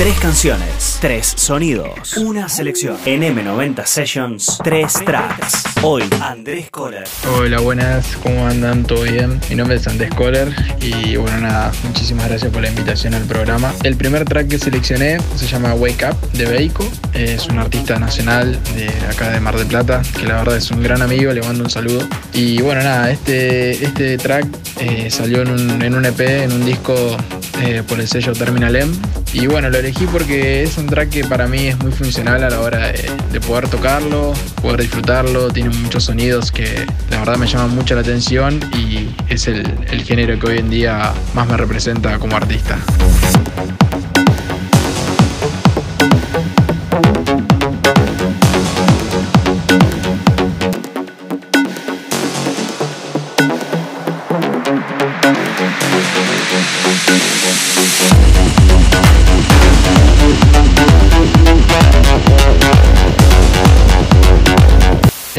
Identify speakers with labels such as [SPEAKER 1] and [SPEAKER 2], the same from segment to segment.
[SPEAKER 1] Tres canciones, tres sonidos, una selección. En M90 Sessions, tres tracks. Hoy, Andrés Kohler.
[SPEAKER 2] Hola, buenas, ¿cómo andan? ¿Todo bien? Mi nombre es Andrés Kohler y bueno, nada, muchísimas gracias por la invitación al programa. El primer track que seleccioné se llama Wake Up de Beico. Es un artista nacional de acá de Mar del Plata, que la verdad es un gran amigo, le mando un saludo. Y bueno, nada, este, este track eh, salió en un, en un EP, en un disco eh, por el sello Terminal M. Y bueno, lo elegí porque es un track que para mí es muy funcional a la hora de, poder tocarlo, poder disfrutarlo. Tiene muchos sonidos que la verdad me llaman mucho la atención y es el, el género que hoy en día más me representa como artista.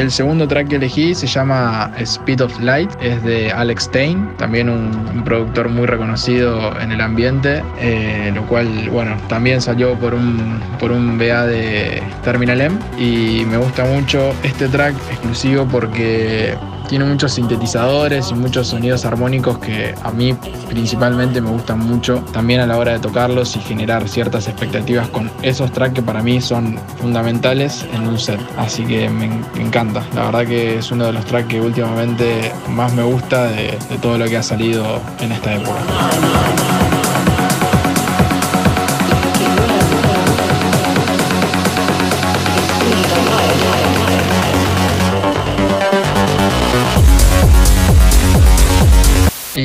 [SPEAKER 2] El segundo track que elegí se llama Speed of Light, es de Alex Stein, también un, productor muy reconocido en el ambiente, eh, lo cual, bueno, también salió por un, por un BA de Terminal M y me gusta mucho este track exclusivo porque tiene muchos sintetizadores y muchos sonidos armónicos que a mí principalmente me gustan mucho también a la hora de tocarlos y generar ciertas expectativas con esos tracks que para mí son fundamentales en un set. Así que me, encanta. La verdad que es uno de los tracks que últimamente más me gusta de, todo lo que ha salido en esta época.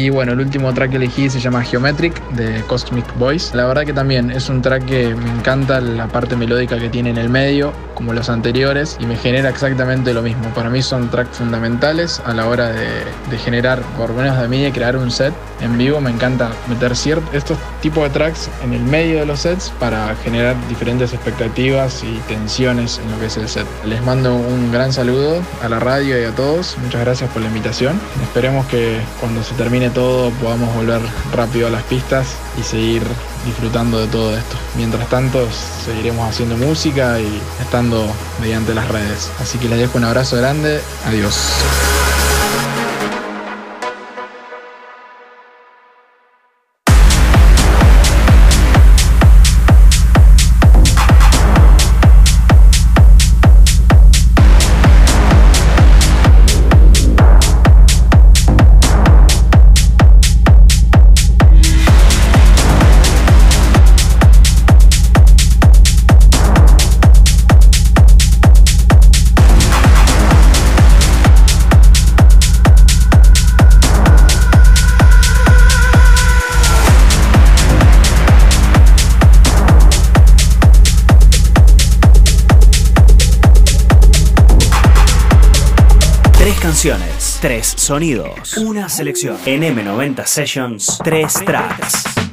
[SPEAKER 2] Y bueno, el último track que elegí se llama Geometric de Cosmic Boys. La verdad que también es un track que me encanta la parte melódica que tiene en el medio, como los anteriores, y me genera exactamente lo mismo. Para mí son tracks fundamentales a la hora de, generar, por menos de mí, de crear un set en vivo. Me encanta meter estos tipos de tracks en el medio de los sets para generar diferentes expectativas y tensiones en lo que es el set. Les mando un gran saludo a la radio y a todos. Muchas gracias por la invitación. Esperemos que cuando se termine todo podamos volver rápido a las pistas y seguir disfrutando de todo esto. Mientras tanto, seguiremos haciendo música y estando mediante las redes. Así que les dejo un abrazo grande. Adiós.
[SPEAKER 1] Tres sonidos, una selección. En M90 Sessions, tres tracks.